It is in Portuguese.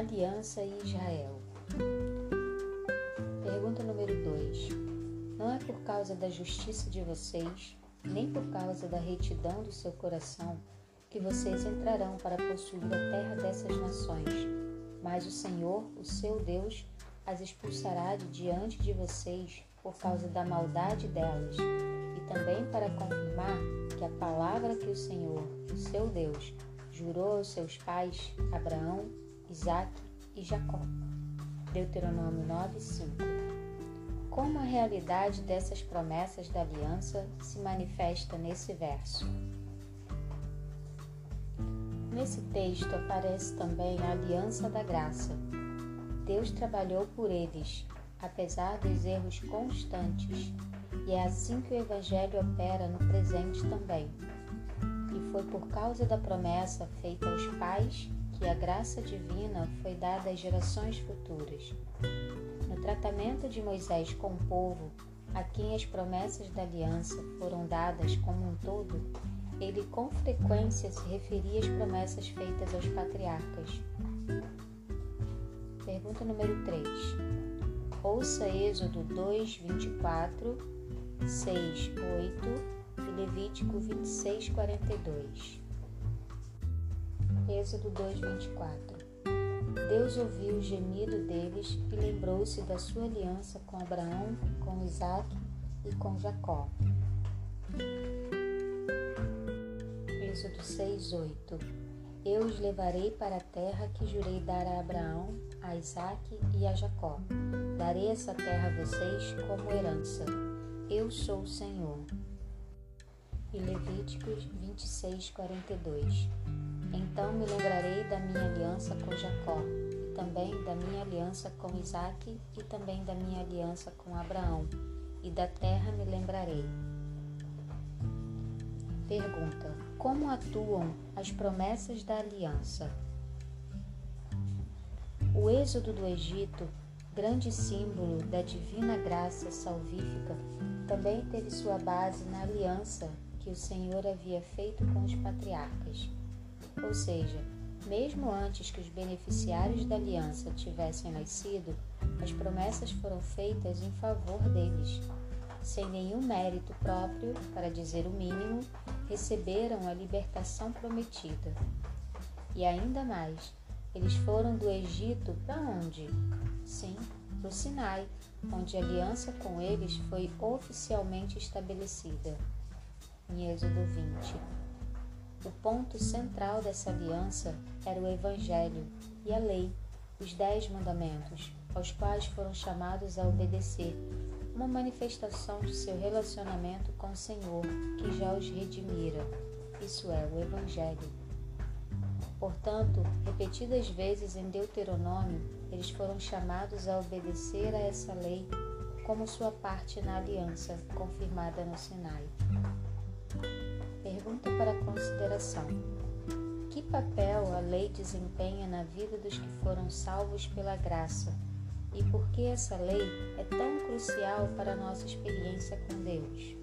Aliança e Israel. Pergunta número 2. Não é por causa da justiça de vocês, nem por causa da retidão do seu coração, que vocês entrarão para possuir a terra dessas nações, mas o Senhor, o seu Deus, as expulsará de diante de vocês por causa da maldade delas, e também para confirmar que a palavra que o Senhor, o seu Deus, jurou aos seus pais, Abraão, Isaque e Jacó. Deuteronômio 9, 5. Como a realidade dessas promessas da aliança se manifesta nesse verso? Nesse texto aparece também a aliança da graça. Deus trabalhou por eles, apesar dos erros constantes, e é assim que o Evangelho opera no presente também. E foi por causa da promessa feita aos pais que a graça divina foi dada às gerações futuras. No tratamento de Moisés com o povo, a quem as promessas da aliança foram dadas como um todo, ele com frequência se referia às promessas feitas aos patriarcas. Pergunta número 3. Ouça Êxodo 2, 24, 6, 8 e Levítico 26, 42. Êxodo 2, 24. Deus ouviu o gemido deles e lembrou-se da sua aliança com Abraão, com Isaac e com Jacó. Êxodo 6, 8. Eu os levarei para a terra que jurei dar a Abraão, a Isaque e a Jacó. Darei essa terra a vocês como herança. Eu sou o Senhor. E Levíticos 26, 42. Então me lembrarei da minha aliança com Jacó, e também da minha aliança com Isaque, e também da minha aliança com Abraão, e da terra me lembrarei. Pergunta: Como atuam as promessas da aliança? O êxodo do Egito, grande símbolo da divina graça salvífica, também teve sua base na aliança que o Senhor havia feito com os patriarcas ou seja, mesmo antes que os beneficiários da aliança tivessem nascido, as promessas foram feitas em favor deles. Sem nenhum mérito próprio, para dizer o mínimo, receberam a libertação prometida. E ainda mais, eles foram do Egito para onde? Sim, para o Sinai, onde a aliança com eles foi oficialmente estabelecida. Em Êxodo 20. O ponto central dessa aliança era o Evangelho e a lei, os Dez Mandamentos, aos quais foram chamados a obedecer, uma manifestação de seu relacionamento com o Senhor, que já os redimira, isso é, o Evangelho. Portanto, repetidas vezes em Deuteronômio, eles foram chamados a obedecer a essa lei como sua parte na aliança confirmada no Sinai. Pergunta para consideração: Que papel a lei desempenha na vida dos que foram salvos pela graça? E por que essa lei é tão crucial para a nossa experiência com Deus?